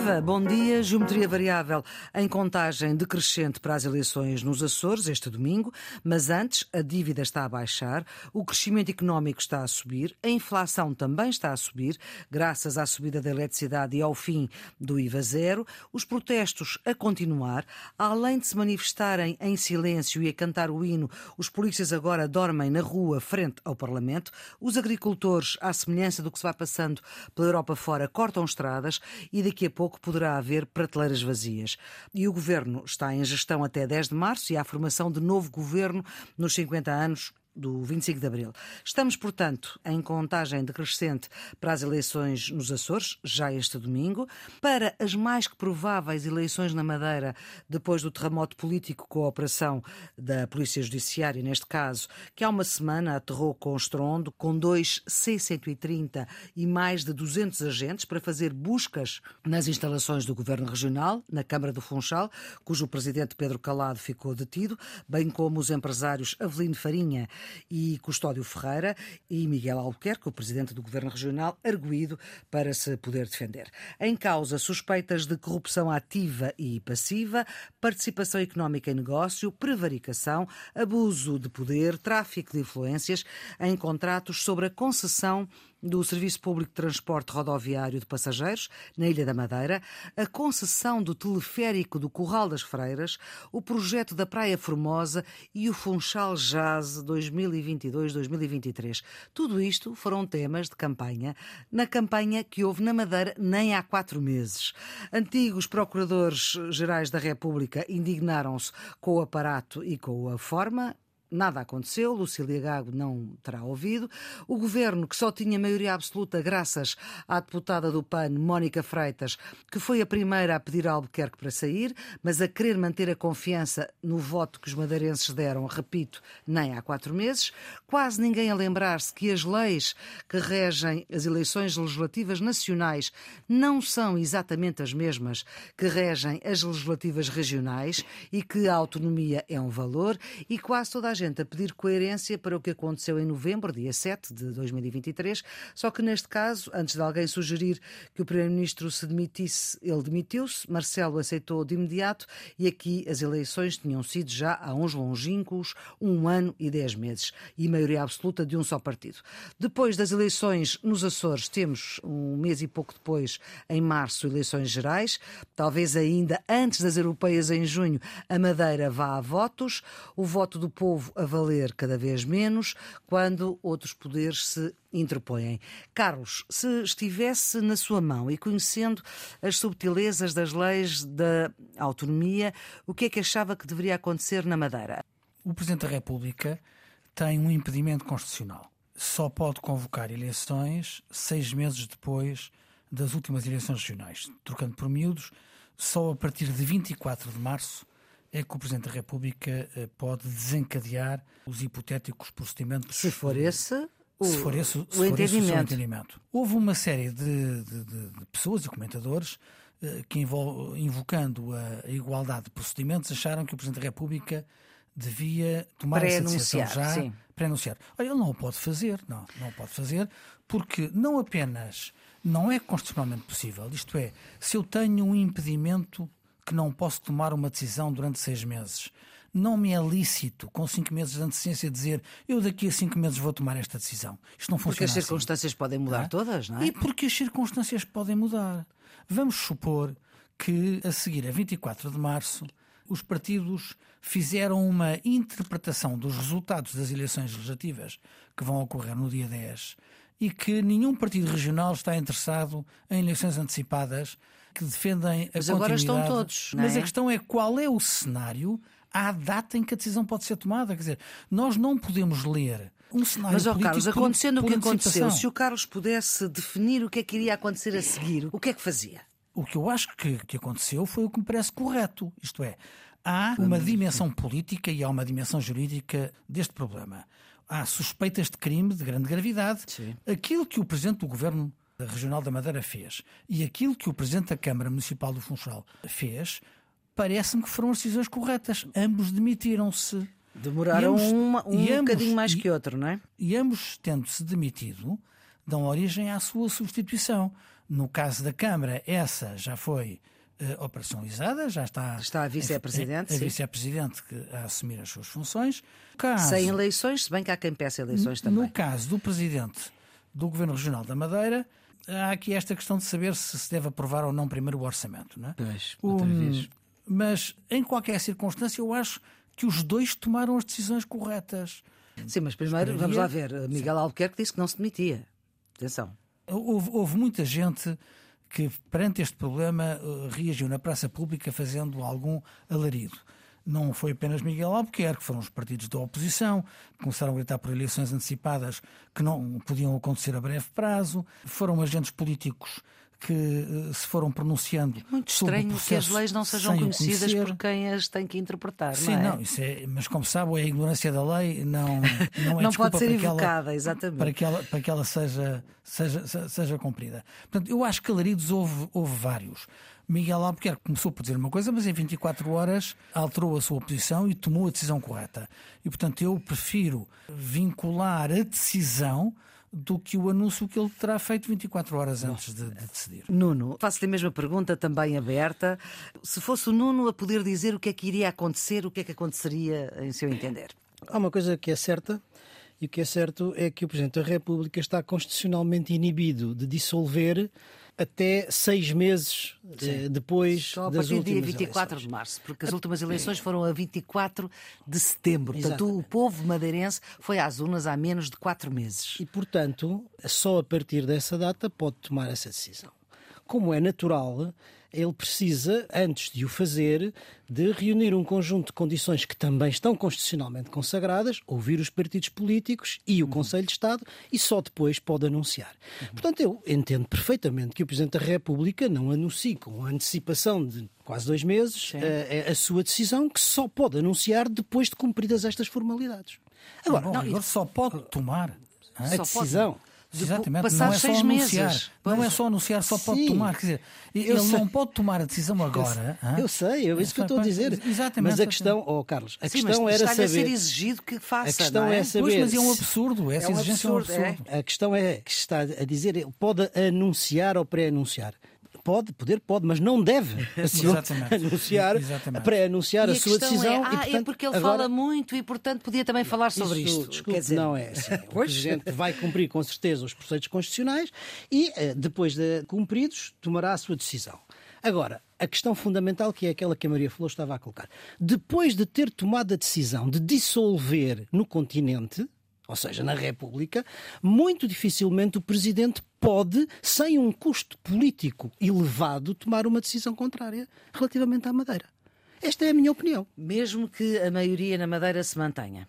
Viva, bom dia. Geometria variável em contagem decrescente para as eleições nos Açores este domingo, mas antes a dívida está a baixar, o crescimento económico está a subir, a inflação também está a subir, graças à subida da eletricidade e ao fim do IVA zero, os protestos a continuar, além de se manifestarem em silêncio e a cantar o hino, os polícias agora dormem na rua frente ao Parlamento, os agricultores, à semelhança do que se vai passando pela Europa fora, cortam estradas e daqui a a pouco poderá haver prateleiras vazias. E o governo está em gestão até 10 de março e há a formação de novo governo nos 50 anos do 25 de Abril. Estamos, portanto, em contagem decrescente para as eleições nos Açores, já este domingo, para as mais que prováveis eleições na Madeira, depois do terremoto político com a operação da Polícia Judiciária, neste caso, que há uma semana aterrou com estrondo, com dois C-130 e mais de 200 agentes para fazer buscas nas instalações do Governo Regional, na Câmara do Funchal, cujo presidente Pedro Calado ficou detido, bem como os empresários Avelino Farinha e Custódio Ferreira e Miguel Albuquerque, o presidente do Governo Regional, arguído para se poder defender. Em causa, suspeitas de corrupção ativa e passiva, participação económica em negócio, prevaricação, abuso de poder, tráfico de influências em contratos sobre a concessão do Serviço Público de Transporte Rodoviário de Passageiros, na Ilha da Madeira, a concessão do teleférico do Curral das Freiras, o projeto da Praia Formosa e o Funchal Jazz 2022-2023. Tudo isto foram temas de campanha, na campanha que houve na Madeira nem há quatro meses. Antigos procuradores gerais da República indignaram-se com o aparato e com a forma, Nada aconteceu, Lucília Gago não terá ouvido. O governo, que só tinha maioria absoluta graças à deputada do PAN, Mónica Freitas, que foi a primeira a pedir a Albuquerque para sair, mas a querer manter a confiança no voto que os madeirenses deram, repito, nem há quatro meses. Quase ninguém a lembrar-se que as leis que regem as eleições legislativas nacionais não são exatamente as mesmas que regem as legislativas regionais e que a autonomia é um valor e quase toda a gente a pedir coerência para o que aconteceu em novembro, dia 7 de 2023, só que neste caso, antes de alguém sugerir que o Primeiro-Ministro se demitisse, ele demitiu-se, Marcelo aceitou de imediato e aqui as eleições tinham sido já há uns longínquos um ano e dez meses e maioria absoluta de um só partido. Depois das eleições nos Açores, temos um mês e pouco depois, em março, eleições gerais, talvez ainda antes das europeias em junho, a Madeira vá a votos, o voto do povo a valer cada vez menos quando outros poderes se interpõem. Carlos, se estivesse na sua mão e conhecendo as subtilezas das leis da autonomia, o que é que achava que deveria acontecer na Madeira? O Presidente da República tem um impedimento constitucional. Só pode convocar eleições seis meses depois das últimas eleições regionais. Trocando por miúdos, só a partir de 24 de março é que o Presidente da República eh, pode desencadear os hipotéticos procedimentos. Se for esse. O, se for esse, se o, for entendimento. Esse o entendimento. Houve uma série de, de, de pessoas e comentadores eh, que, invocando a igualdade de procedimentos, acharam que o Presidente da República devia tomar essa decisão já para anunciar. Olha, ele não o pode fazer, não, não o pode fazer, porque não apenas não é constitucionalmente possível, isto é, se eu tenho um impedimento que não posso tomar uma decisão durante seis meses. Não me é lícito, com cinco meses de antecedência, dizer eu daqui a cinco meses vou tomar esta decisão. Isto não funciona Porque as assim. circunstâncias podem mudar é? todas, não é? E porque as circunstâncias podem mudar. Vamos supor que, a seguir a 24 de março, os partidos fizeram uma interpretação dos resultados das eleições legislativas que vão ocorrer no dia 10 e que nenhum partido regional está interessado em eleições antecipadas que defendem a Mas agora estão todos. Mas é? a questão é qual é o cenário à data em que a decisão pode ser tomada. Quer dizer, nós não podemos ler um cenário Mas, ó Carlos, por- acontecendo o por que aconteceu, se o Carlos pudesse definir o que é que iria acontecer a seguir, o que é que fazia? O que eu acho que, que aconteceu foi o que me parece correto. Isto é, há uma dimensão política e há uma dimensão jurídica deste problema. Há suspeitas de crime de grande gravidade. Sim. Aquilo que o Presidente do Governo Regional da Madeira fez e aquilo que o Presidente da Câmara Municipal do Funchal fez, parece-me que foram as decisões corretas. Ambos demitiram-se. Demoraram ambos- uma- um ambos- bocadinho mais que outro, não é? E ambos, tendo-se demitido, dão origem à sua substituição. No caso da Câmara, essa já foi uh, operacionalizada, já está. Está a vice-presidente. A, a, a vice-presidente a assumir as suas funções. Caso, Sem eleições, se bem que há quem peça eleições também. No caso do presidente do Governo Regional da Madeira, há aqui esta questão de saber se se deve aprovar ou não primeiro o orçamento. Não é? Pois, outra um, vez. Mas, em qualquer circunstância, eu acho que os dois tomaram as decisões corretas. Sim, mas primeiro, Esperaria... vamos lá ver. Miguel Albuquerque disse que não se demitia. Atenção. Houve, houve muita gente que, perante este problema, eh, reagiu na praça pública fazendo algum alarido. Não foi apenas Miguel Albuquerque, foram os partidos da oposição, que começaram a gritar por eleições antecipadas que não podiam acontecer a breve prazo, foram agentes políticos que eh, se foram pronunciando. É muito estranho que as leis não sejam conhecidas por quem as tem que interpretar. Sim, não, é? não isso é, mas como sabe, a ignorância da lei não, não é Não pode ser evocada, exatamente. Para que ela, para que ela seja, seja, seja cumprida. Portanto, eu acho que alaridos houve, houve vários. Miguel Albuquerque começou por dizer uma coisa, mas em 24 horas alterou a sua posição e tomou a decisão correta. E, portanto, eu prefiro vincular a decisão do que o anúncio que ele terá feito 24 horas antes de, de decidir. Nuno, faço-lhe a mesma pergunta, também aberta. Se fosse o Nuno a poder dizer o que é que iria acontecer, o que é que aconteceria em seu entender? Há uma coisa que é certa, e o que é certo é que o Presidente da República está constitucionalmente inibido de dissolver até seis meses eh, depois Só a das partir do dia 24 eleições. de março, porque as últimas eleições foram a 24 de setembro. Portanto, Exatamente. o povo madeirense foi às urnas há menos de quatro meses. E, portanto, só a partir dessa data pode tomar essa decisão. Como é natural, ele precisa, antes de o fazer, de reunir um conjunto de condições que também estão constitucionalmente consagradas, ouvir os partidos políticos e o uhum. Conselho de Estado e só depois pode anunciar. Uhum. Portanto, eu entendo perfeitamente que o Presidente da República não anuncie com antecipação de quase dois meses a, eh, a, sua decisão, que só pode anunciar depois de cumpridas estas formalidades. Agora, não, não, só pode tomar a decisão. Pode. Exatamente, não é só anunciar. Meses. Não é só anunciar, só pode Sim. tomar. Quer dizer, ele sei. não pode tomar a decisão agora. Eu, eu sei, é isso que eu estou a dizer. Exatamente. Mas a questão, oh Carlos, a Sim, questão era saber. a ser exigido que faça. A questão é? é? saber. Pois, mas é um absurdo, essa é um exigência absurdo, é um absurdo. É. A questão é que está a dizer, ele pode anunciar ou pré-anunciar. Pode, poder pode, mas não deve anunciar, pré-anunciar a, a, sua decisão. É, ah, e, portanto, é porque ele agora, fala muito e, portanto, podia também falar sobre isso, isto. Desculpe, dizer... não é assim. O Presidente vai cumprir com certeza os preceitos constitucionais e, eh, depois de cumpridos, tomará a sua decisão. Agora, a questão fundamental, que é aquela que a Maria falou, estava a colocar. Depois de ter tomado a decisão de dissolver no continente, ou seja, na República, muito dificilmente o Presidente pode, sem um custo político elevado, tomar uma decisão contrária relativamente à Madeira. Esta é a minha opinião. Mesmo que a maioria na Madeira se mantenha.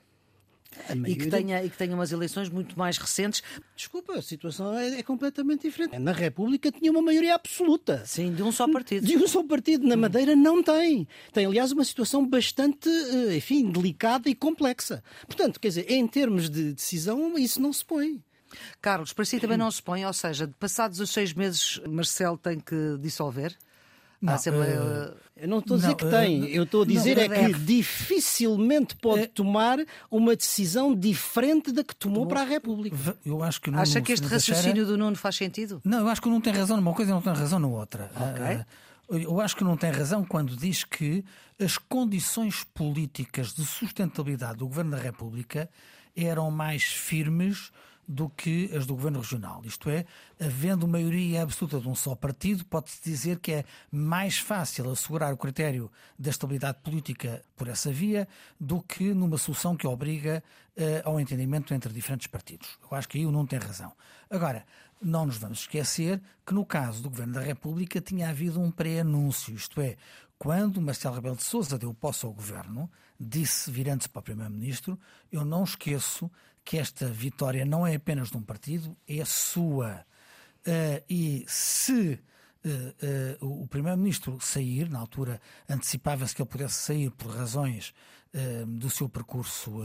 E que, tenha, e que tenha umas eleições muito mais recentes. Desculpa, a situação é, é, completamente diferente. Na República tinha uma maioria absoluta. Sim, de um só partido. De um só partido. Na Madeira não tem. Tem, aliás, uma situação bastante, eh, enfim, delicada e complexa. Portanto, quer dizer, em termos de decisão, isso não se põe. Carlos, para si também não se põe, ou seja, passados os seis meses, Marcelo tem que dissolver? Não, Assembleia... Uh, eu não estou a dizer não, que tem, uh, eu estou a dizer não, é que dificilmente pode tomar uma decisão diferente da que tomou para a República. Eu acho que Acha que este raciocínio do Nuno faz sentido? Não, eu acho que não tem razão numa coisa e não tem razão na outra. Okay. Eu acho que não tem razão quando diz que as condições políticas de sustentabilidade do Governo da República eram mais firmes do que as do governo regional. Isto é, havendo maioria absoluta de um só partido, pode-se dizer que é mais fácil assegurar o critério da estabilidade política por essa via do que numa solução que obriga uh, ao entendimento entre diferentes partidos. Eu acho que aí o não tem razão. Agora, não nos vamos esquecer que no caso do Governo da República tinha havido um pré-anúncio, isto é, quando Marcelo Rebelo de Sousa deu posse ao Governo, disse, virando-se para o Primeiro-Ministro, eu não esqueço que esta vitória não é apenas de um partido, é sua. Uh, e se uh, uh, o Primeiro-Ministro sair, na altura antecipava-se que ele pudesse sair por razões do seu percurso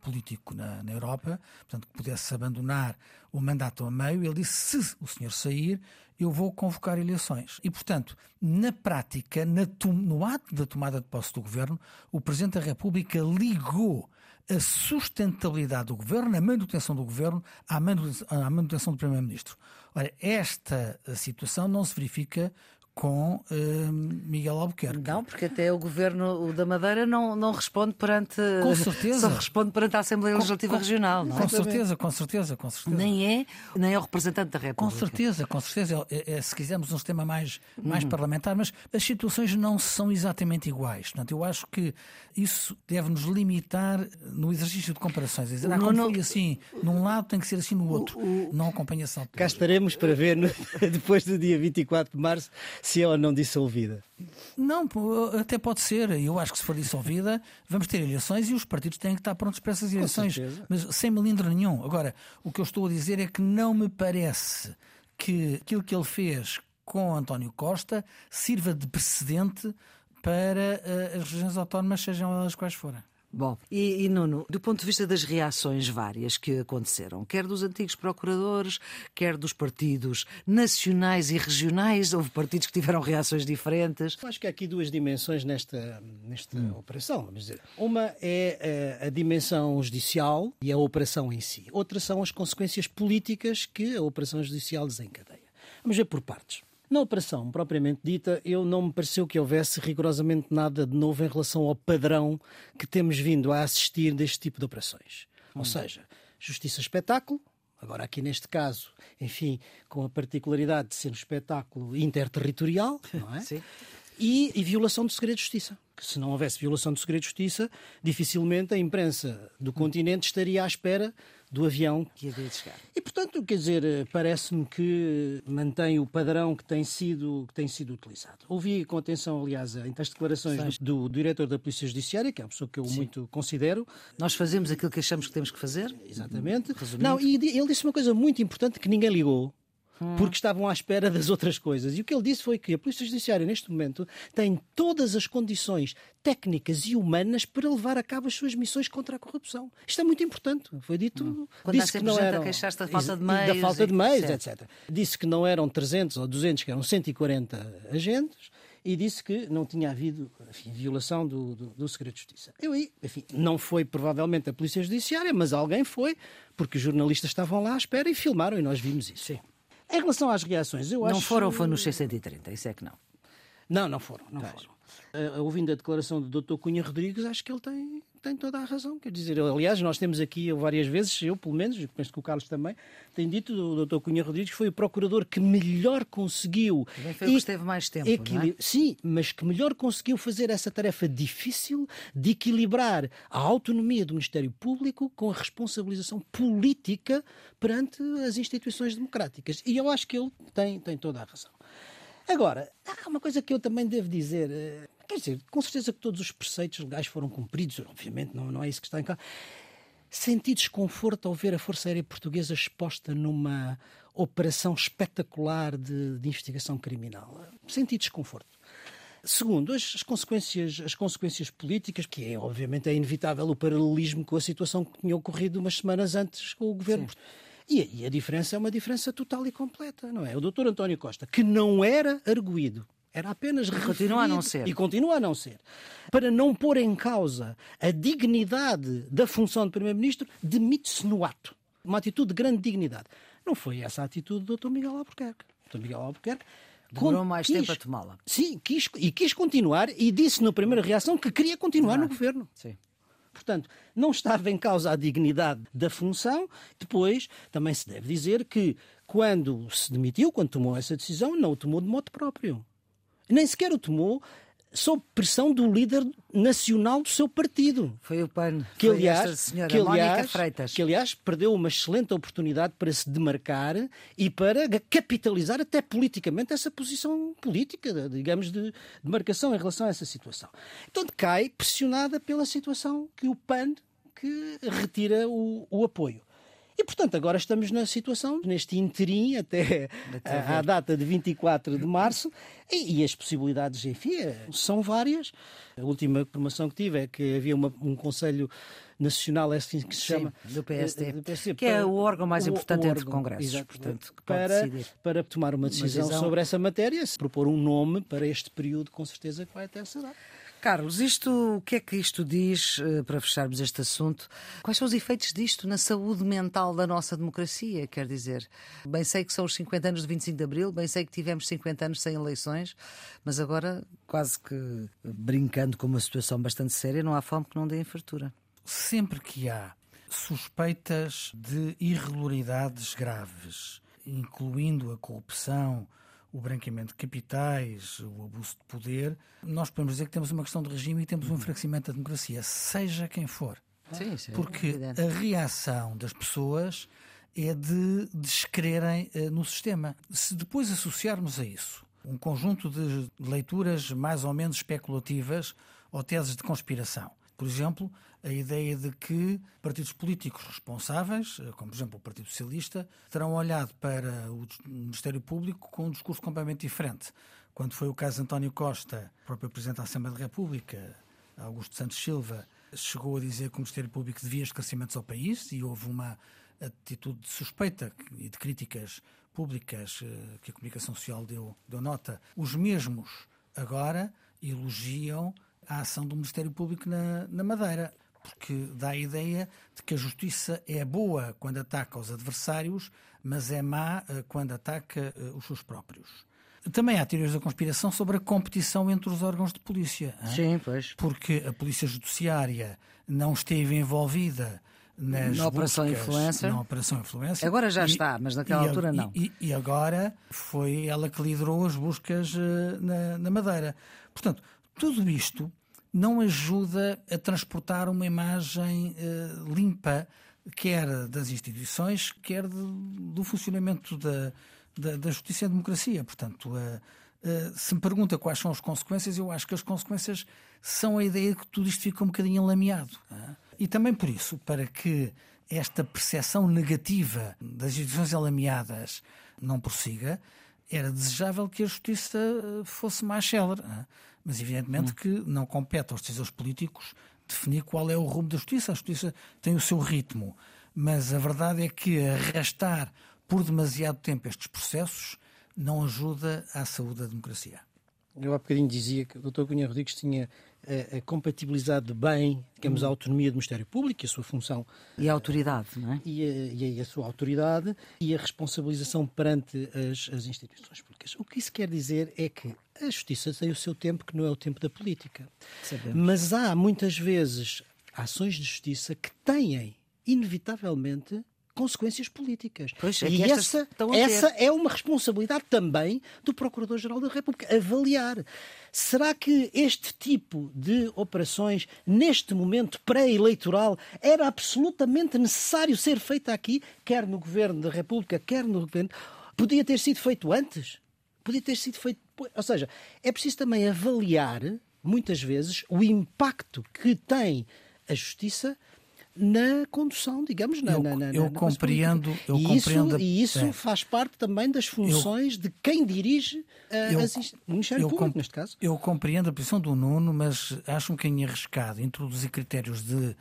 político na, na, Europa, portanto, que pudesse abandonar o mandato a meio, ele disse: se o senhor sair, eu vou convocar eleições. E, portanto, na prática, na no ato da tomada de posse do governo, o Presidente da República ligou a sustentabilidade do governo, a manutenção do governo, à manutenção, à manutenção do primeiro-ministro. Ora, esta situação não se verifica com uh, Miguel Albuquerque. Não, porque até o governo da Madeira não, não responde perante. Com certeza. Só responde perante a Assembleia Legislativa com, Regional. Não? Com certeza, com certeza, com certeza. Nem é, nem é o representante da República. Com certeza, com certeza. É, é, se quisermos um sistema mais, mais uhum. parlamentar, mas as situações não são exatamente iguais. Portanto, eu acho que isso deve-nos limitar no exercício de comparações. Dizer, ah, como não, foi assim, num lado tem que ser assim no outro. O, o, não acompanhação. Cá estaremos para ver no, depois do dia 24 de março se é ou não dissolvida. Não, até pode ser. Eu acho que se for dissolvida, vamos ter eleições e os partidos têm que estar prontos para essas eleições. Mas sem melindre nenhum. Agora, o que eu estou a dizer é que não me parece que aquilo que ele fez com António Costa sirva de precedente para uh, as regiões autónomas, sejam elas quais forem. Bom, e, e, Nuno, do ponto de vista das reações várias que aconteceram, quer dos antigos procuradores, quer dos partidos nacionais e regionais, houve partidos que tiveram reações diferentes. Acho que há aqui duas dimensões nesta, nesta hum. operação. Vamos dizer. Uma é a, eh, a dimensão judicial e a operação em si. Outra são as consequências políticas que a operação judicial desencadeia. Vamos ver por partes. Na operação propriamente dita, eu não me pareceu que houvesse rigorosamente nada de novo em relação ao padrão que temos vindo a assistir deste tipo de operações. Hum. Ou seja, justiça espetáculo, agora aqui neste caso, enfim, com a particularidade de ser um espetáculo interterritorial, não é? Sim. E, e violação do segredo de justiça que se não houvesse violação do segredo de justiça, dificilmente a imprensa do continente estaria à espera do avião que havia de chegar. E, portanto, quer dizer, parece-me que mantém o padrão que tem sido, que tem sido utilizado. Ouvi com atenção, aliás, as declarações do, do, diretor da Polícia Judiciária, que é uma pessoa que eu Sim. muito considero. Nós fazemos aquilo que achamos que temos que fazer. Exatamente. Resumindo. Não, e ele disse uma coisa muito importante que ninguém ligou porque estavam à espera das outras coisas. E o que ele disse foi que a Polícia Judiciária, neste momento, tem todas as condições técnicas e humanas para levar a cabo as suas missões contra a corrupção. Isto é muito importante. Foi dito. Hum. Quando disse que não eram, queixaste da falta de meios. Da falta de meios, etc. Disse que não eram 300 ou 200, que eram 140 agentes e disse que não tinha havido enfim, violação do, do, do, segredo de justiça. Eu aí, enfim, não foi provavelmente a Polícia Judiciária, mas alguém foi, porque os jornalistas estavam lá à espera e filmaram e nós vimos isso. Sim. Em relação às reações, eu não acho... Não foram, foi nos 630, isso é que não. Não, não foram, não Mas... foram. Uh, ouvindo a declaração do Dr. Cunha Rodrigues, acho que ele tem, tem toda a razão. Quer dizer, aliás, nós temos aqui várias vezes, eu pelo menos, penso que o Carlos também, tem dito, o Dr. Cunha Rodrigues foi o procurador que melhor conseguiu. Também foi o que esteve mais tempo. Equil... É? Sim, mas que melhor conseguiu fazer essa tarefa difícil de equilibrar a autonomia do Ministério Público com a responsabilização política perante as instituições democráticas. E eu acho que ele tem, tem toda a razão. Agora, há uma coisa que eu também devo dizer. Eh, quer dizer, com certeza que todos os preceitos legais foram cumpridos, obviamente, não, não é isso que está em causa. Senti desconforto ao ver a Força Aérea Portuguesa exposta numa operação espetacular de, de investigação criminal. Senti desconforto. Segundo, as, as, consequências, as consequências políticas, que é obviamente é inevitável o paralelismo com a situação que tinha ocorrido umas semanas antes com o governo. Sim. E, e, a diferença é uma diferença total e completa, não é? O doutor António Costa, que não era arguído, era apenas e continua a não ser. E continua a não ser. Para não pôr em causa a dignidade da função de Primeiro-Ministro, demite-se no ato. Uma atitude de grande dignidade. Não foi essa a atitude do Dr. Miguel Albuquerque. O Dr. Miguel Albuquerque Demorou mais quis, tempo a tomá-la. Sim, quis, e quis continuar e disse na primeira reação que queria continuar ah, no governo. Sim. Portanto, não estava em causa a dignidade da função. Depois, também se deve dizer que quando se demitiu, quando tomou essa decisão, não o tomou de modo próprio. Nem sequer o tomou sob pressão do líder nacional do seu partido. Foi o PAN, que foi aliás, senhora que, aliás, Freitas. Que, aliás, perdeu uma excelente oportunidade para se demarcar e para capitalizar até politicamente essa posição política, digamos, de demarcação em relação a essa situação. Então cai pressionada pela situação que o PAN que retira o, o apoio. E, portanto, agora estamos na situação, neste interim, até à data de 24 de março, e, e, as possibilidades, enfim, são várias. A última informação que tive é que havia uma, um Conselho Nacional, é assim que se chama, Sim, do PST, eh, do PST que é para, é o órgão mais importante o, entre congressos, exato, portanto, para, para tomar uma decisão, uma decisão, sobre essa matéria, se propor um nome para este período, com certeza que vai até essa data. Carlos, isto, o que é que isto diz, eh, para fecharmos este assunto? Quais são os efeitos disto na saúde mental da nossa democracia? Quer dizer, bem sei que são os 50 anos de 25 de Abril, bem sei que tivemos 50 anos sem eleições, mas agora, quase que brincando com uma situação bastante séria, não há fome que não dê fartura. Sempre que há suspeitas de irregularidades graves, incluindo a corrupção, o branqueamento de capitais, o abuso de poder, nós podemos dizer que temos uma questão de regime e temos um enfraquecimento da democracia, seja quem for. Sim, sim, Porque é a reação das pessoas é de descrerem uh, no sistema. Se depois associarmos a isso um conjunto de leituras mais ou menos especulativas ou teses de conspiração, por exemplo, a ideia de que partidos políticos responsáveis, eh, como por exemplo o Partido Socialista, terão olhado para o Ministério Público com um discurso completamente diferente. Quando foi o caso de António Costa, próprio Presidente da Assembleia da República, Augusto Santos Silva, chegou a dizer que o Ministério Público devia esclarecimentos ao país e houve uma atitude de suspeita e de críticas públicas eh, que a comunicação social deu, deu nota. Os mesmos agora elogiam a ação do Ministério Público na, na Madeira, porque dá a ideia de que a justiça é boa quando ataca os adversários, mas é má eh, quando ataca eh, os seus próprios. Também há teorias da conspiração sobre a competição entre os órgãos de polícia. Sim, pois. Porque a polícia judiciária não esteve envolvida nas na Operação Influencer. Na Operação Influencer. Agora já e, está, mas naquela altura não. E, e, agora foi ela que liderou as buscas uh, na, na Madeira. Portanto, tudo isto não ajuda a transportar uma imagem uh, limpa, quer das instituições, quer de, do funcionamento da, da, da, justiça e da democracia. Portanto, uh, uh, se me pergunta quais são as consequências, eu acho que as consequências são a ideia de que tudo isto fica um bocadinho enlameado. E também por isso, para que esta percepção negativa das instituições alameadas não prossiga, era desejável que a justiça fosse mais célere. Mas evidentemente hum. que não compete aos decisores políticos definir qual é o rumo da justiça. A justiça tem o seu ritmo. Mas a verdade é que arrastar por demasiado tempo estes processos não ajuda à saúde da democracia. Eu há bocadinho dizia que o Dr. Cunha Rodrigues tinha a, a compatibilizado bem, digamos, a hum. autonomia do Ministério Público e a sua função. E a autoridade, não é? E a, e a sua autoridade e a responsabilização perante as, as instituições públicas. O que isso quer dizer é que a justiça tem o seu tempo, que não é o tempo da política. Sabemos. Mas há muitas vezes ações de justiça que têm, inevitavelmente, consequências políticas. Pois, é e essa, essa é uma responsabilidade também do Procurador-Geral da República, avaliar. Será que este tipo de operações, neste momento pré-eleitoral, era absolutamente necessário ser feita aqui, quer no Governo da República, quer no Governo. Podia ter sido feito antes? Podia ter sido feito. Ou seja, é preciso também avaliar, muitas vezes, o impacto que tem a justiça na condução, digamos, na, eu, na, na, eu na compreendo, eu e compreendo isso, e isso é. faz parte também das funções eu, de quem dirige eu, as, o Ministério Público, neste caso. Eu compreendo a posição do Nuno, mas acho um bocadinho arriscado introduzir critérios de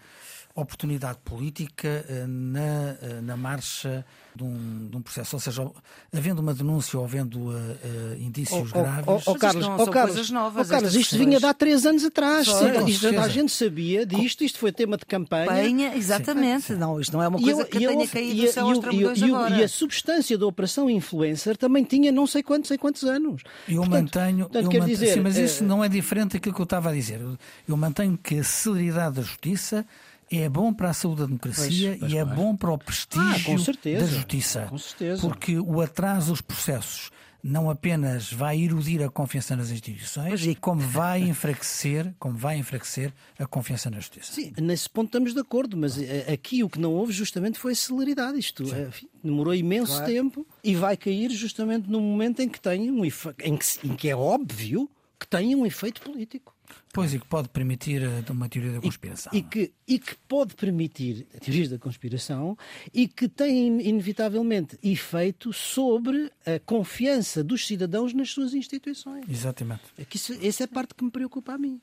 oportunidade política uh, na, uh, na marcha de um, de um, processo. Ou seja, havendo uma denúncia ou havendo uh, uh, indícios oh, graves. Oh, oh, Carlos, oh, Carlos, novas, oh, Carlos isto vinha de há três anos atrás. Só, isto, a gente sabia disto, isto foi tema de campanha. campanha exatamente. Sim. Não, isto não é uma coisa eu, que eu, tenha caído do céu aos trambolhões agora. E a substância da Operação Influencer também tinha não sei quantos, sei quantos anos. Eu portanto, mantenho. Portanto, eu mantenho dizer, sim, mas isso é... não é diferente daquilo que eu estava a dizer. Eu mantenho que a celeridade da justiça é bom para a saúde da democracia pois, pois e é bom para o prestígio ah, da justiça. Com certeza. Porque o atraso dos processos não apenas vai erudir a confiança nas instituições, e como vai enfraquecer, como vai enfraquecer a confiança na justiça. Sim, nesse ponto estamos de acordo, mas eh, aqui o que não houve justamente foi celeridade. Isto enfim, demorou imenso claro. tempo e vai cair justamente no momento em que tem um em que, em que é óbvio que tem um efeito político. Pois, e que pode permitir eh, uma teoria da conspiração. E, e, que, e que pode permitir teorias da conspiração e que tem, inevitavelmente, efeito sobre a confiança dos cidadãos nas suas instituições. Exatamente. É que isso, essa é a parte que me preocupa a mim.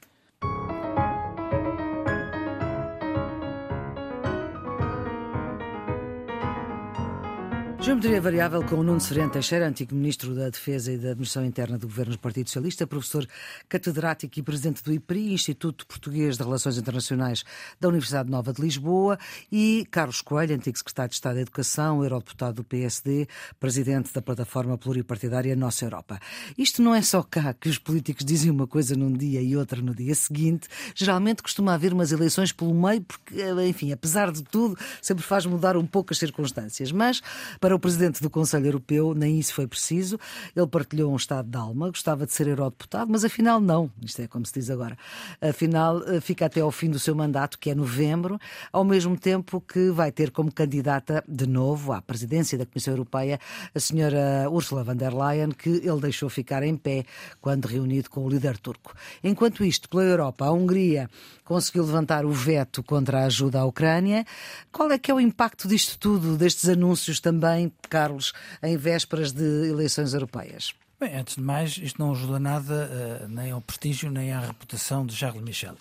Geometria Variável com o Nuno Severino Teixeira, antigo Ministro da Defesa e da Administração Interna do Governo do Partido Socialista, professor catedrático e presidente do IPRI, Instituto Português de Relações Internacionais da Universidade Nova de Lisboa, e Carlos Coelho, antigo Secretário de Estado da Educação, eurodeputado do PSD, presidente da plataforma pluripartidária Nossa Europa. Isto não é só cá que os políticos dizem uma coisa num dia e outra no dia seguinte. Geralmente costuma haver umas eleições pelo meio, porque, enfim, apesar de tudo, sempre faz mudar um pouco as circunstâncias. Mas, para o presidente do Conselho Europeu, nem isso foi preciso. Ele partilhou um estado de alma, gostava de ser eurodeputado, mas afinal não. Isto é como se diz agora. Afinal, eh, fica até ao fim do seu mandato, que é novembro, ao mesmo tempo que vai ter como candidata de novo à presidência da Comissão Europeia a senhora Ursula von der Leyen, que ele deixou ficar em pé quando reunido com o líder turco. Enquanto isto, pela Europa, a Hungria conseguiu levantar o veto contra a ajuda à Ucrânia. Qual é que é o impacto disto tudo, destes anúncios também Carlos, em vésperas de eleições europeias? Bem, antes de mais, isto não ajuda nada uh, nem ao prestígio nem à reputação de Charles Michel.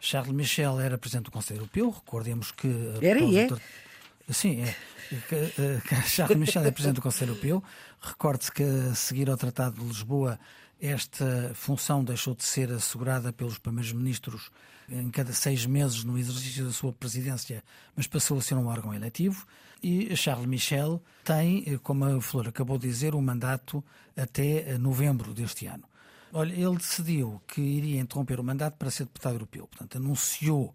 Charles Michel era presidente do Conselho Europeu, recordemos que. Uh, era e é. Sim, é. Charles Michel é presidente do Conselho Europeu. Recorde-se que, a seguir ao Tratado de Lisboa, esta função deixou de ser assegurada pelos primeiros ministros em cada seis meses no exercício da sua presidência, mas passou a ser um órgão eletivo. E Charles Michel tem, como a Flor acabou de dizer, um mandato até novembro deste ano. Olha, ele decidiu que iria interromper o mandato para ser deputado europeu. Portanto, anunciou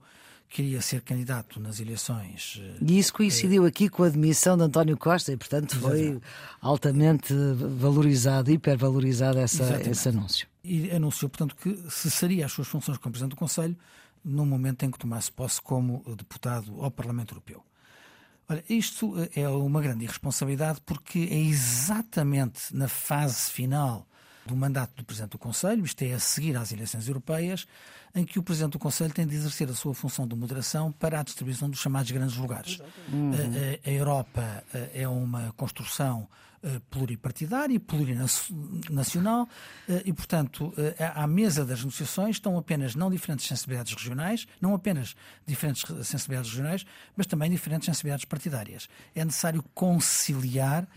que iria ser candidato nas eleições. Eh, e isso coincidiu aqui com a admissão de António Costa e, portanto, foi Exato. altamente valorizado, hipervalorizado essa, esse anúncio. E anunciou, portanto, que cessaria as suas funções como Presidente do Conselho no momento em que tomasse posse como deputado ao Parlamento Europeu. Olha, isto é uma grande irresponsabilidade porque é exatamente na fase final do mandato do Presidente do Conselho, isto é, a seguir às eleições europeias, em que o Presidente do Conselho tem de exercer a sua função de moderação para a distribuição dos chamados grandes lugares. Uhum. A, a, Europa eh, é uma construção eh, pluripartidária, plurinacional eh, e, portanto, à mesa das negociações estão apenas não diferentes sensibilidades regionais, não apenas diferentes sensibilidades regionais, mas também diferentes sensibilidades partidárias. É necessário conciliar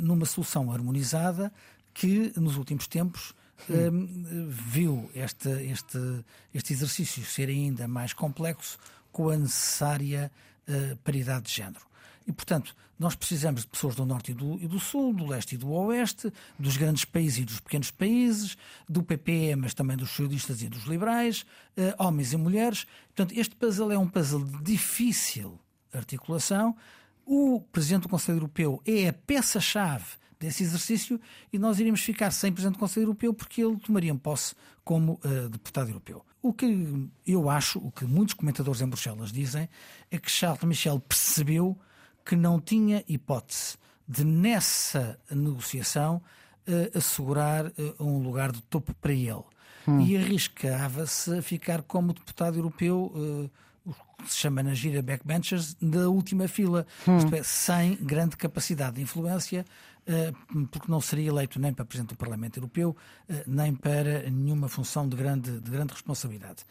numa solução harmonizada que, nos últimos tempos, Hum, viu este, este, este exercício ser ainda mais complexo com a necessária uh, paridade de género. E, portanto, nós precisamos de pessoas do Norte e do, e do, Sul, do Leste e do Oeste, dos grandes países e dos pequenos países, do PP, mas também dos socialistas e dos liberais, uh, homens e mulheres. Portanto, este puzzle é um puzzle de difícil articulação. O Presidente do Conselho Europeu é a peça-chave desse exercício e nós iríamos ficar sem Presidente do Conselho Europeu porque ele tomaria posse como uh, deputado europeu. O que eu acho, o que muitos comentadores em Bruxelas dizem, é que Charles Michel percebeu que não tinha hipótese de, nessa negociação, uh, assegurar uh, um lugar de topo para ele. Hum. E arriscava-se a ficar como deputado europeu que se chama na gira backbenchers, da última fila, hum. isto é, sem grande capacidade de influência, eh, porque não seria eleito nem para Presidente do Parlamento Europeu, eh, nem para nenhuma função de grande, de grande responsabilidade.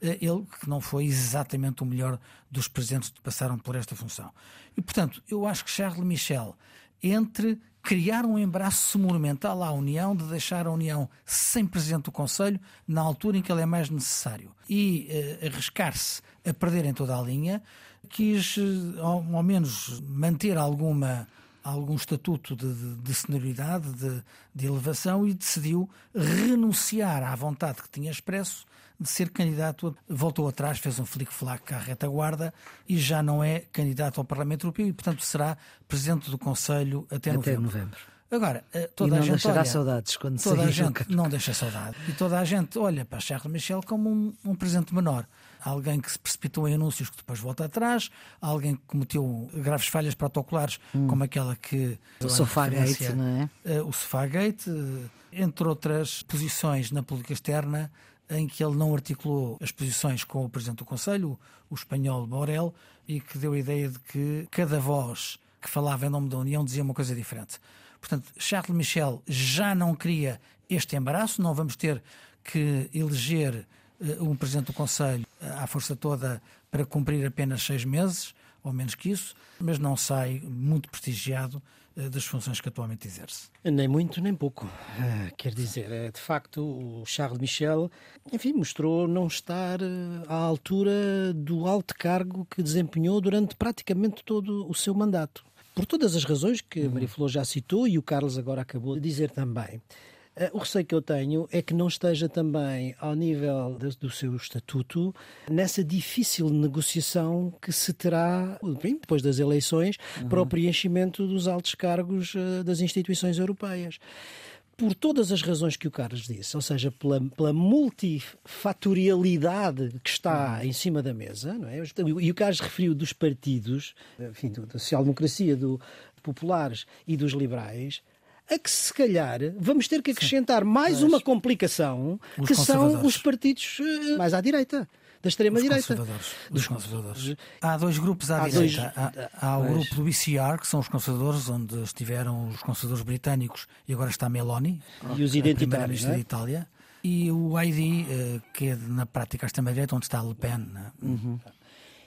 Eh, ele que não foi exatamente o melhor dos presidentes que passaram por esta função. E, portanto, eu acho que Charles Michel, entre criar um embaraço monumental à União, de deixar a União sem Presidente do Conselho, na altura em que ele é mais necessário, e uh, arriscar-se a perder em toda a linha, quis, uh, ao, ao menos, manter alguma algum estatuto de, de, de senioridade, de, de, elevação, e decidiu renunciar à vontade que tinha expresso de ser candidato. Voltou atrás, fez um flic-flac à retaguarda e já não é candidato ao Parlamento Europeu e, portanto, será presidente do Conselho até, até novembro. novembro. Agora, eh, toda e a gente. deixará olha, saudades quando toda a gente não deixa saudade. E toda a gente olha para Charles Michel como um, um presidente menor alguém que se precipitou em anúncios que depois volta atrás, alguém que cometeu graves falhas protocolares, hum. como aquela que. O Sofagate, não é? Uh, o Sofagate, uh, entre outras posições na política externa, em que ele não articulou as posições com o Presidente do Conselho, o espanhol Borel, e que deu a ideia de que cada voz que falava em nome da União dizia uma coisa diferente. Portanto, Charles Michel já não queria este embaraço, não vamos ter que eleger eh, um Presidente do Conselho eh, à força toda para cumprir apenas seis meses, ou menos que isso, mas não sai muito prestigiado das funções que atualmente exerce. Nem muito, nem pouco. Uh, quer dizer, é, de facto, o Charles Michel, enfim, mostrou não estar eh, à altura do alto cargo que desempenhou durante praticamente todo o seu mandato. Por todas as razões que a Maria Flor já citou e o Carlos agora acabou de dizer também. Eh, o receio que eu tenho é que não esteja também ao nível do seu estatuto nessa difícil negociação que se terá depois das eleições uhum. para o preenchimento dos altos cargos eh, das instituições europeias por todas as razões que o Carlos disse, ou seja, pela, pela multifatorialidade que está uhum. em cima da mesa, não é? e o Carlos referiu dos partidos, enfim, da social-democracia, do populares e dos liberais, a que se calhar vamos ter que acrescentar mais uma complicação, os que são os partidos eh, mais à direita da extrema-direita. Dos conservadores. Há dois grupos à há direita. Dois... Há, há o grupo do BCR, que são os conservadores, onde estiveram os conservadores britânicos e agora está Meloni, e os identitários é? da Itália. E o ID, eh, que é na prática a extrema-direita, onde está Le Pen. Né? Uhum.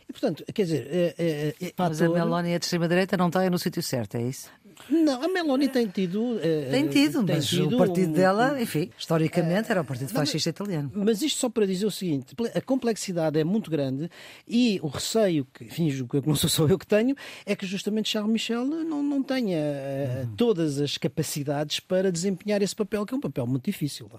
E, portanto, quer dizer. É, é, é, Mas a Meloni é de extrema-direita não está no sítio certo, é isso? Não, a Meloni tem tido. Uh, tem tido, tem mas tido o partido um, dela, enfim, historicamente uh, era o Partido Fascista Italiano. Mas isto só para dizer o seguinte: a complexidade é muito grande e o receio, que, enfim, não sou só eu que tenho, é que justamente Charles Michel não, não tenha uh, todas as capacidades para desempenhar esse papel, que é um papel muito difícil.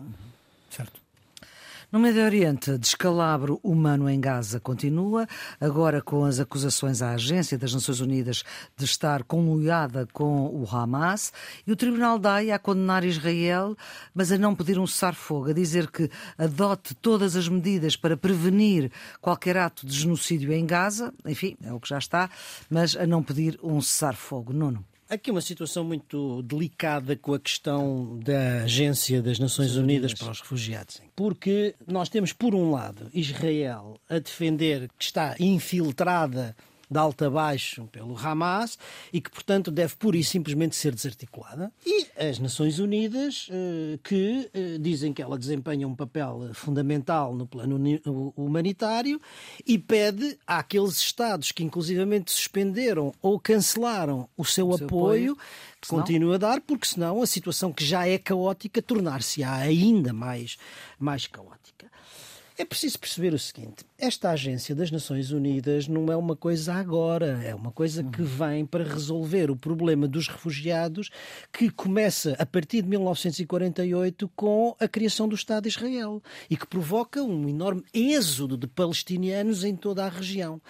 No Médio Oriente, descalabro humano em Gaza continua, agora com as acusações à Agência das Nações Unidas de estar conluiada com o Hamas e o Tribunal da Haia a condenar Israel, mas a não pedir um cessar-fogo, a dizer que adote todas as medidas para prevenir qualquer ato de genocídio em Gaza, enfim, é o que já está, mas a não pedir um cessar-fogo. Nuno aqui uma situação muito delicada com a questão da Agência das Nações Unidas para os Refugiados. Porque nós temos, por um lado, Israel a defender que está infiltrada de alto a baixo pelo Hamas e que, portanto, deve pura e simplesmente ser desarticulada. E as Nações Unidas, eh, que eh, dizem que ela desempenha um papel fundamental no plano humanitário e pede àqueles Estados que, inclusivamente, suspenderam ou cancelaram o seu, o seu apoio, apoio que continue a dar, porque senão a situação que já é caótica tornar-se-á ainda mais, mais caótica. É preciso perceber o seguinte: esta agência das Nações Unidas não é uma coisa agora, é uma coisa que vem para resolver o problema dos refugiados que começa a partir de 1948 com a criação do Estado de Israel e que provoca um enorme êxodo de palestinianos em toda a região.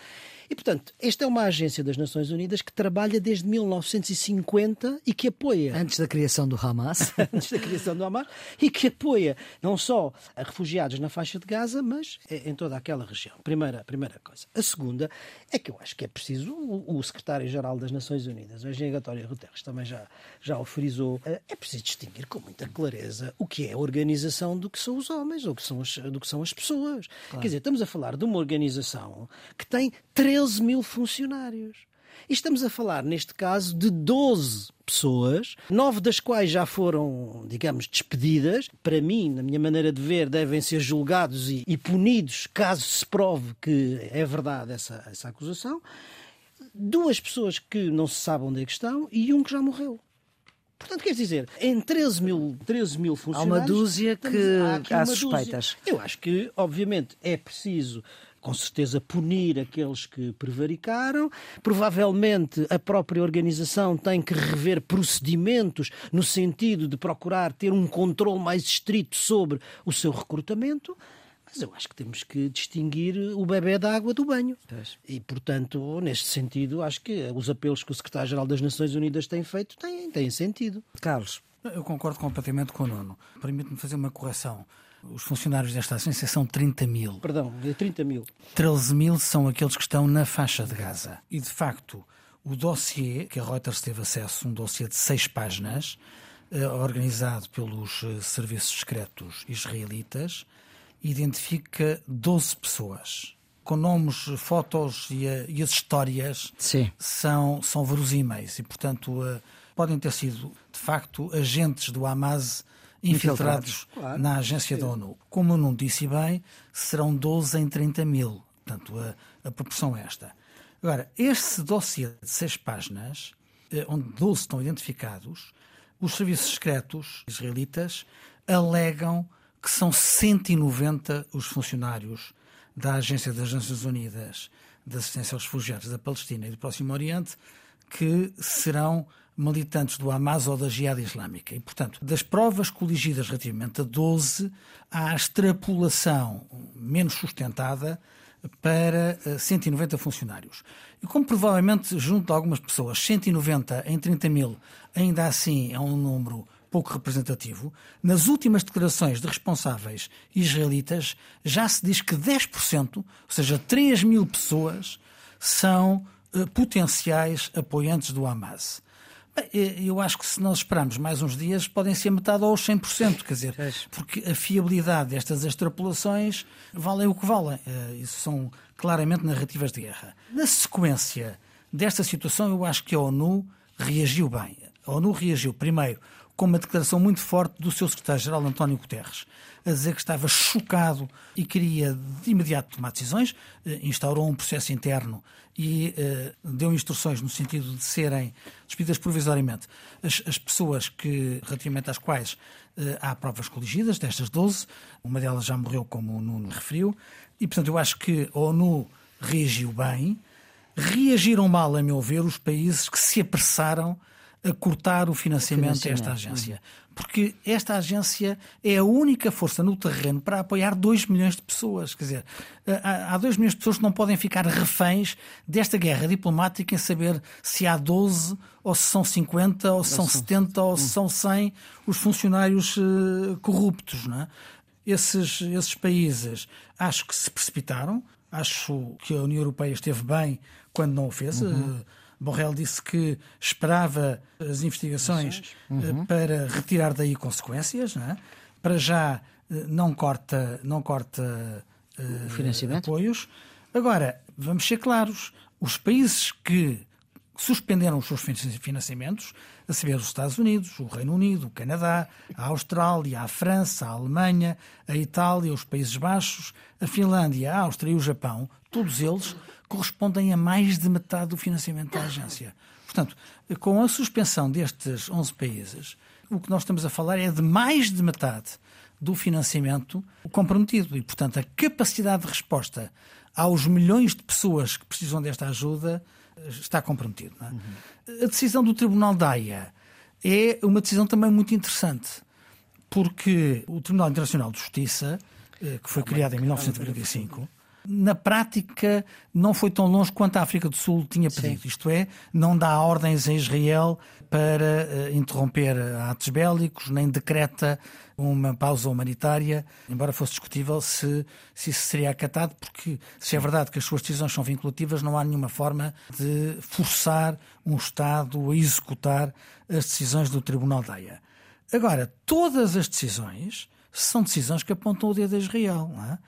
E, portanto, esta é uma agência das Nações Unidas que trabalha desde 1950 e que apoia. Antes da criação do Hamas. antes da criação do Hamas. E que apoia não só a refugiados na faixa de Gaza, mas em toda aquela região. Primeira, primeira coisa. A segunda é que eu acho que é preciso, o, o secretário-geral das Nações Unidas, o engenheiro António Guterres, também já, já o frisou, eh, é preciso distinguir com muita clareza o que é a organização do que são os homens ou que são as, do que são as pessoas. Claro. Quer dizer, estamos a falar de uma organização que tem 13 mil funcionários. E estamos a falar, neste caso, de 12 pessoas, nove das quais já foram, digamos, despedidas. Para mim, na minha maneira de ver, devem ser julgados e, e punidos caso se prove que é verdade essa, essa acusação. Duas pessoas que não se sabe onde é que estão e um que já morreu. Portanto, quer dizer, em 13 mil, 13 mil funcionários... Há uma dúzia que há, há suspeitas. Dúzia. Eu acho que, obviamente, é preciso com certeza punir aqueles que prevaricaram. Provavelmente a própria organização tem que rever procedimentos no sentido de procurar ter um controle mais estrito sobre o seu recrutamento. Mas eu acho que temos que distinguir o bebê da água do banho. E, portanto, neste sentido, acho que os apelos que o Secretário-Geral das Nações Unidas tem feito têm, têm sentido. Carlos. Eu concordo completamente com o Nuno. Permite-me fazer uma correção. Os funcionários desta agência são 30 mil. Perdão, 30 mil. 13 mil são aqueles que estão na faixa de Gaza. E, de facto, o dossiê que a Reuters teve acesso, um dossiê de seis páginas, eh, organizado pelos eh, serviços secretos israelitas, identifica 12 pessoas. Com nomes, fotos e, a, e as histórias Sim. são, são verosímeis e, portanto, podem ter sido, de facto, agentes do Hamas infiltrados, claro. na agência Sim. da ONU. Como eu não disse bem, serão 12 em 30 mil. Portanto, a, a proporção é esta. Agora, este dossiê de seis páginas eh, onde 12 estão identificados, os serviços secretos israelitas alegam que são 190 os funcionários da Agência das Nações Unidas de Assistência aos Refugiados da Palestina e do Próximo Oriente que serão militantes do Hamas ou da Jihad Islâmica. E, portanto, das provas coligidas relativamente a 12, há a extrapolação menos sustentada para 190 eh, funcionários. E como provavelmente, junto de algumas pessoas, 190 em 30 mil, ainda assim é um número pouco representativo, nas últimas declarações de responsáveis israelitas já se diz que 10%, ou seja, 3 mil pessoas, são uh, potenciais apoiantes do Hamas. Eu acho que se nós esperarmos mais uns dias, podem ser metade ou 100%, quer dizer, porque a fiabilidade destas extrapolações valem o que valem. Eh, isso são claramente narrativas de guerra. Na sequência desta situação, eu acho que a ONU reagiu bem. A ONU reagiu, primeiro, com uma declaração muito forte do seu secretário-geral, António Guterres, a dizer que estava chocado e queria de imediato tomar decisões, eh, instaurou um processo interno e uh, deu instruções no sentido de serem despedidas provisoriamente. As, as pessoas que, relativamente às quais uh, há provas coligidas, destas 12, uma delas já morreu, como o Nuno referiu, e portanto eu acho que a ONU reagiu bem, reagiram mal, a meu ver, os países que se apressaram a cortar o financiamento, financiamento. a esta agência. Porque esta agência é a única força no terreno para apoiar 2 milhões de pessoas. Quer dizer, há 2 milhões de pessoas que não podem ficar reféns desta guerra diplomática em saber se há 12, ou se são 50, ou se são 70, ou se são 100 os funcionários uh, corruptos. Não é? esses, esses países acho que se precipitaram. Acho que a União Europeia esteve bem quando não o fez. Uhum. Borrell disse que esperava as investigações eh, uhum. para retirar daí consequências. Não é? Para já eh, não corta, não corta uh, apoios. Agora, vamos ser claros: os países que suspenderam os seus financiamentos, a saber os Estados Unidos, o Reino Unido, o Canadá, a Austrália, a França, a Alemanha, a Itália, os Países Baixos, a Finlândia, a Áustria e o Japão, todos eles correspondem a mais de metade do financiamento da agência. Portanto, com a suspensão destes 11 países, o que nós estamos a falar é de mais de metade do financiamento comprometido e, portanto, a capacidade de resposta aos milhões de pessoas que precisam desta ajuda eh, está comprometido. É? Uhum. A decisão do Tribunal da Haia é uma decisão também muito interessante, porque o Tribunal Internacional de Justiça, eh, que foi criado em 1945, na prática não foi tão longe quanto a África do Sul tinha pedido. Sim. Isto é, não dá ordens a Israel para uh, interromper atos bélicos, nem decreta uma pausa humanitária, embora fosse discutível se, se isso seria acatado, porque se é verdade que as suas decisões são vinculativas, não há nenhuma forma de forçar um Estado a executar as decisões do Tribunal da Haia. Agora, todas as decisões são decisões que apontam o dedo a Israel. Não é?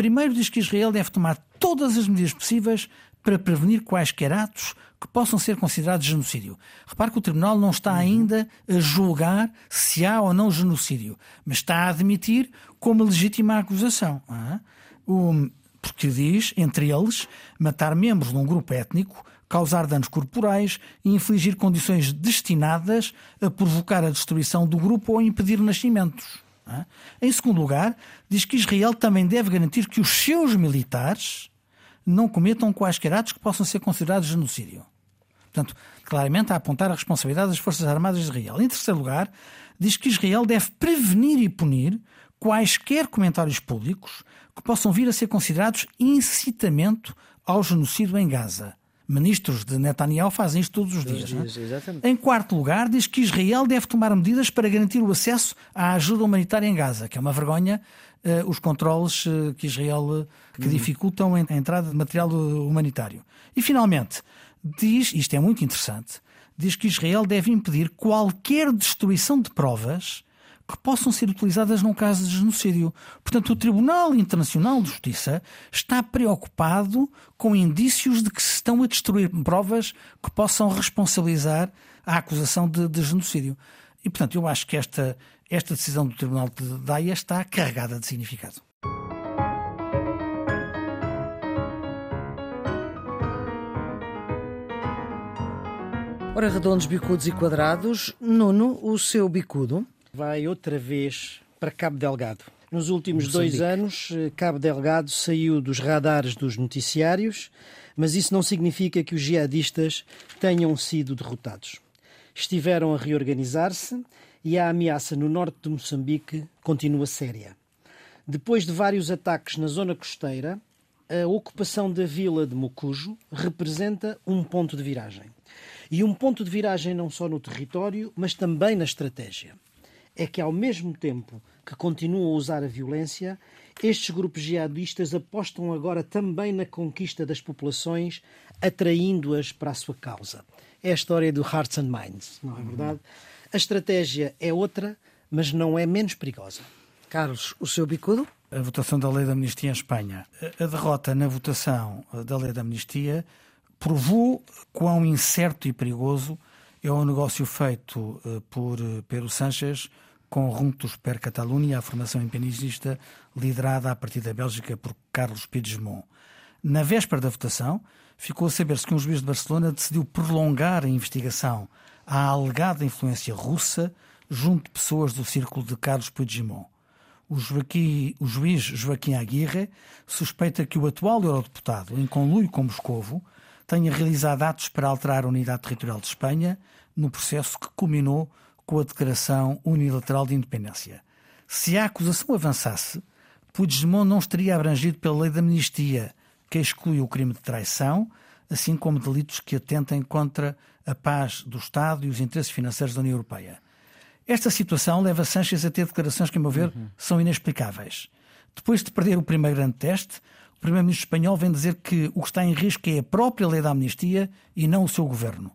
Primeiro diz que Israel deve tomar todas as medidas possíveis para prevenir quaisquer atos que possam ser considerados genocídio. Repare que o Tribunal não está ainda a julgar se há ou não genocídio, mas está a admitir como legítima acusação. porque diz, entre eles, matar membros de um grupo étnico, causar danos corporais e infligir condições destinadas a provocar a destruição do grupo ou impedir nascimentos. Em segundo lugar, diz que Israel também deve garantir que os seus militares não cometam quaisquer atos que possam ser considerados genocídio. Portanto, claramente a apontar a responsabilidade das Forças Armadas de Israel. Em terceiro lugar, diz que Israel deve prevenir e punir quaisquer comentários públicos que possam vir a ser considerados incitamento ao genocídio em Gaza ministros de Netanyahu fazem isto todos os todos dias. É? dias em quarto lugar, diz que Israel deve tomar medidas para garantir o acesso à ajuda humanitária em Gaza, que é uma vergonha uh, os controles uh, que Israel uh, que uhum. dificultam a entrada de material humanitário. E finalmente, diz, isto é muito interessante, diz que Israel deve impedir qualquer destruição de provas que possam ser utilizadas num caso de genocídio. Portanto, o Tribunal Internacional de Justiça está preocupado com indícios de que se estão a destruir provas que possam responsabilizar a acusação de, de genocídio. E, portanto, eu acho que esta, esta decisão do Tribunal de Daia está carregada de significado. Ora, redondos, bicudos e quadrados. Nuno, o seu bicudo? Vai outra vez para Cabo Delgado. Nos últimos Moçambique. dois anos, eh, Cabo Delgado saiu dos radares dos noticiários, mas isso não significa que os jihadistas tenham sido derrotados. Estiveram a reorganizar-se e a ameaça no norte de Moçambique continua séria. Depois de vários ataques na zona costeira, a ocupação da vila de Mocujo representa um ponto de viragem. E um ponto de viragem não só no território, mas também na estratégia. É que, ao mesmo tempo que continuam a usar a violência, estes grupos jihadistas apostam agora também na conquista das populações, atraindo-as para a sua causa. É a história do Hearts and Minds, não é verdade? A estratégia é outra, mas não é menos perigosa. Carlos, o seu bicudo? A votação da lei da amnistia em Espanha. A derrota na votação da lei da amnistia provou quão incerto e perigoso é o negócio feito eh, por eh, Pedro Sánchez com Juntos per Catalunya, a formação independentista liderada a partir da Bélgica por Carlos Puigdemont. Na véspera da votação, ficou a saber-se que um juiz de Barcelona decidiu prolongar a investigação à alegada influência russa junto de pessoas do círculo de Carlos Puigdemont. O, Joaquim, o juiz Joaquim Aguirre suspeita que o atual eurodeputado, em conluio com Moscovo, tenha realizado atos para alterar a unidade territorial de Espanha no processo que culminou com a declaração unilateral de independência. Se a acusação avançasse, Puigdemont não estaria abrangido pela lei da amnistia, que exclui o crime de traição, assim como delitos que atentem contra a paz do Estado e os interesses financeiros da União Europeia. Esta situação leva Sánchez a ter declarações que, a meu ver, uhum. são inexplicáveis. Depois de perder o primeiro grande teste, o Primeiro-Ministro espanhol vem dizer que o que está em risco é a própria lei da amnistia e não o seu governo.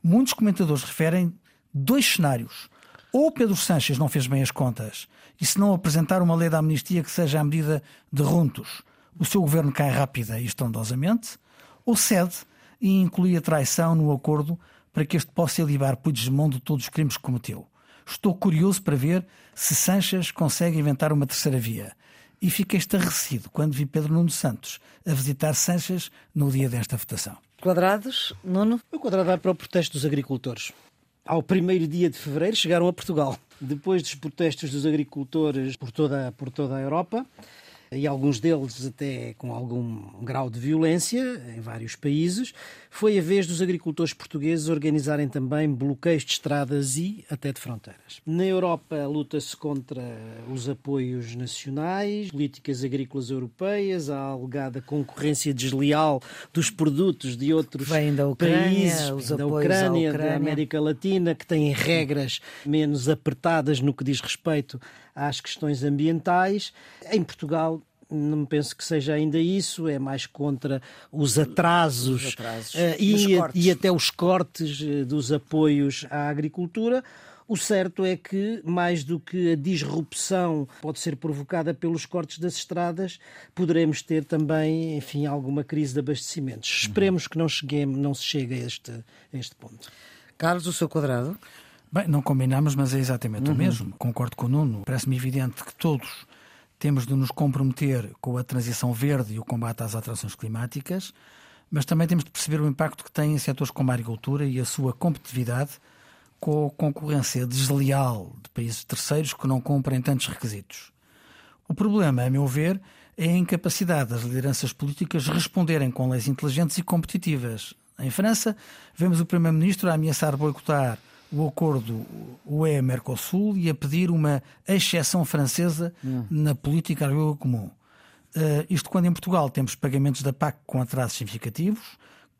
Muitos comentadores referem dois cenários. Ou Pedro Sánchez não fez bem as contas e se não apresentar uma lei da amnistia que seja à medida de runtos, o seu governo cai rápida e estrondosamente, ou cede e inclui a traição no acordo para que este possa elibar Puigdemont de todos os crimes que cometeu. Estou curioso para ver se Sanches consegue inventar uma terceira via e fiquei estarrecido quando vi Pedro Nuno Santos a visitar Sanches no dia desta votação. Quadrados, Nuno? O quadrado vai para o protesto dos agricultores. Ao primeiro dia de fevereiro chegaram a Portugal. Depois dos protestos dos agricultores por toda, por toda a Europa, e alguns deles até com algum grau de violência em vários países, foi a vez dos agricultores portugueses organizarem também bloqueios de estradas e até de fronteiras. Na Europa luta-se contra os apoios nacionais, políticas agrícolas europeias, a alegada concorrência desleal dos produtos de outros da Ucrânia, países, da Ucrânia, Ucrânia, da América Latina, que têm regras menos apertadas no que diz respeito às questões ambientais. Em Portugal, não penso que seja ainda isso, é mais contra os atrasos, os atrasos. Uh, e, e, até os cortes eh, dos apoios à agricultura. O certo é que, mais do que a disrupção pode ser provocada pelos cortes das estradas, poderemos ter também, enfim, alguma crise de abastecimentos. Uhum. Esperemos que não, cheguemos, não se chegue a este, a este ponto. Carlos, o seu quadrado? Bem, não combinamos, mas é exatamente uhum. o mesmo. Concordo com o Nuno. Parece-me evidente que todos temos de nos comprometer com a transição verde e o combate às alterações climáticas, mas também temos de perceber o impacto que tem em setores como a agricultura e a sua competitividade com a concorrência desleal de países terceiros que não cumprem tantos requisitos. O problema, a meu ver, é a incapacidade das lideranças políticas responderem com leis inteligentes e competitivas. Em França, vemos o Primeiro-Ministro a ameaçar boicotar o acordo UE-Mercosul e a pedir uma exceção francesa hum. na política agrícola comum. Uh, isto quando em Portugal temos pagamentos da PAC com atrasos significativos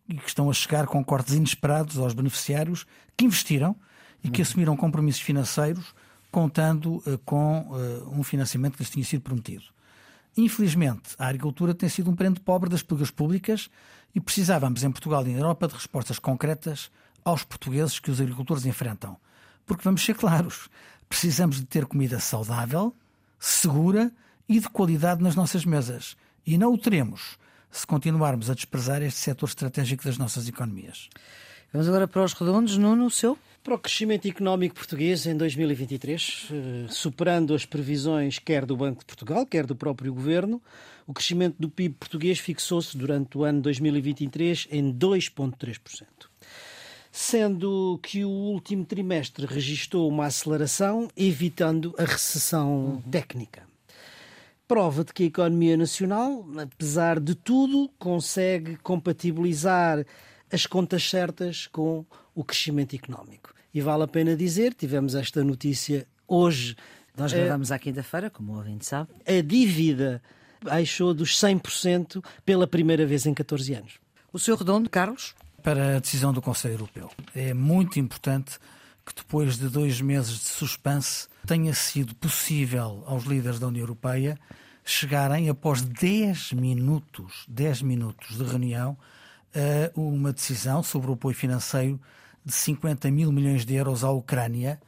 e que estão a chegar com cortes inesperados aos beneficiários que investiram e que hum. assumiram compromissos financeiros contando uh, com uh, um financiamento que lhes tinha sido prometido. Infelizmente, a agricultura tem sido um prende pobre das políticas públicas e precisávamos em Portugal e na Europa de respostas concretas aos portugueses que os agricultores enfrentam. Porque vamos ser claros, precisamos de ter comida saudável, segura e de qualidade nas nossas mesas. E não o teremos se continuarmos a desprezar este setor estratégico das nossas economias. Vamos agora para os redondos, Nuno, o seu? Para o crescimento económico português em 2023, eh, superando as previsões quer do Banco de Portugal, quer do próprio Governo, o crescimento do PIB português fixou-se durante o ano 2023 em 2,3%. Sendo que o último trimestre registrou uma aceleração, evitando a recessão técnica. Prova de que a economia nacional, apesar de tudo, consegue compatibilizar as contas certas com o crescimento económico. E vale a pena dizer, tivemos esta notícia hoje. Nós gravamos é, à quinta-feira, como o ouvinte sabe. A dívida baixou dos 100% pela primeira vez em 14 anos. O seu redondo, Carlos? Para a decisão do Conselho Europeu. É muito importante que depois de dois meses de suspense tenha sido possível aos líderes da União Europeia chegarem, após 10 minutos, 10 minutos de reunião, a uma decisão sobre o apoio financeiro de 50 mil milhões de euros à Ucrânia.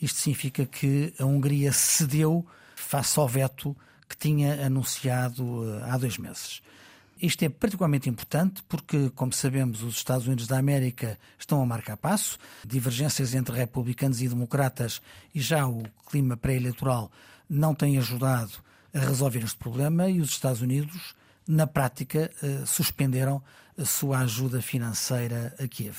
Isto significa que a Hungria cedeu face ao veto que tinha anunciado eh, há dois meses. Isto é particularmente importante porque, como sabemos, os Estados Unidos da América estão a marcar passo, divergências entre republicanos e democratas e já o clima pré-eleitoral não tem ajudado a resolver este problema e os Estados Unidos, na prática, eh, suspenderam a sua ajuda financeira a Kiev.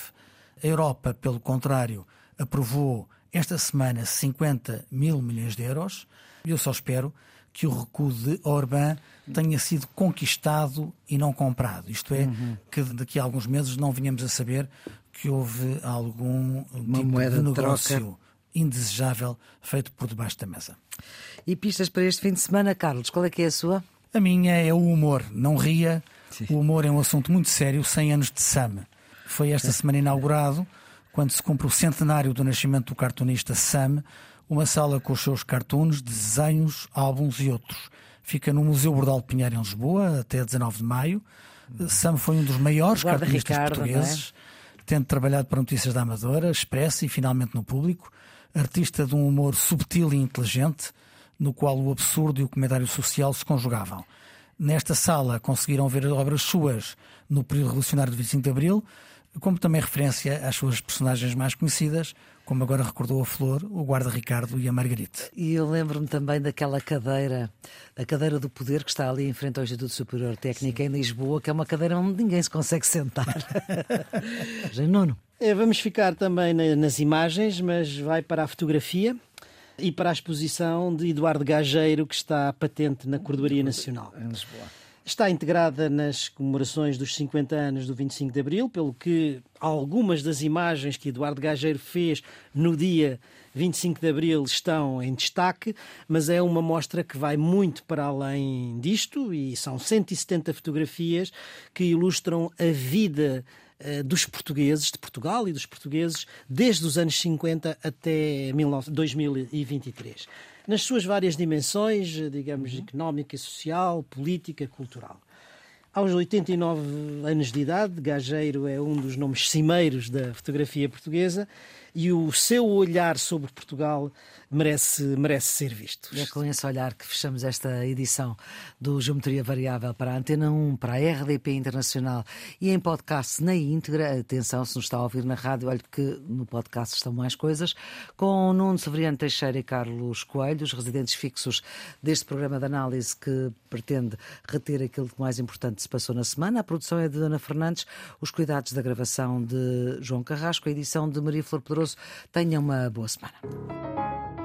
A Europa, pelo contrário, aprovou esta semana 50 mil milhões de euros. Eu só espero que o recuo de Orbán tenha sido conquistado e não comprado. Isto é, uhum. que daqui a alguns meses não venhamos a saber que houve algum Uma tipo moeda de negócio troca. indesejável feito por debaixo da mesa. E pistas para este fim de semana, Carlos, qual é que é a sua? A minha é o humor. Não ria. Sim. O humor é um assunto muito sério. 100 anos de Sam. Foi esta semana inaugurado, quando se cumpre o centenário do nascimento do cartunista Sam, uma sala com os seus cartoons, desenhos, álbuns e outros. Fica no Museu Bordal de Pinheiro em Lisboa até 19 de maio. Sam foi um dos maiores Guarda cartunistas Ricardo, portugueses, é? tendo trabalhado para Notícias da Amadora, Expresso e finalmente no público. Artista de um humor subtil e inteligente, no qual o absurdo e o comentário social se conjugavam. Nesta sala conseguiram ver obras suas no período revolucionário de 25 de Abril, como também referência às suas personagens mais conhecidas, como agora recordou a Flor, o guarda Ricardo e a Margarite. E eu lembro-me também daquela cadeira, a cadeira do poder que está ali em frente ao Instituto Superior Técnico Sim. em Lisboa, que é uma cadeira onde ninguém se consegue sentar. Nuno. É, vamos ficar também nas imagens, mas vai para a fotografia e para a exposição de Eduardo Gageiro, que está patente na Cordoaria Nacional. Em Lisboa. Está integrada nas comemorações dos 50 anos do 25 de Abril, pelo que algumas das imagens que Eduardo Gageiro fez no dia 25 de Abril estão em destaque, mas é uma mostra que vai muito para além disto e são 170 fotografias que ilustram a vida eh, dos portugueses, de Portugal e dos portugueses, desde os anos 50 até 2023 nas suas várias dimensões, digamos, uhum. económica, social, política, cultural. Aos 89 anos de idade, Gageiro é um dos nomes cimeiros da fotografia portuguesa e o seu olhar sobre Portugal merece, merece ser visto. E é com esse olhar que fechamos esta edição do Geometria Variável para a Antena 1, para a RDP Internacional e em podcast na íntegra. Atenção, se nos está a ouvir na rádio, olhe que no podcast estão mais coisas, com Nuno Severiano Teixeira e Carlos Coelho, os residentes fixos deste programa de análise que pretende reter aquilo que mais importante se passou na semana. A produção é de Ana Fernandes, os cuidados da gravação de João Carrasco, a edição de Maria Flor Pedro Pedroso. Tenha uma boa semana.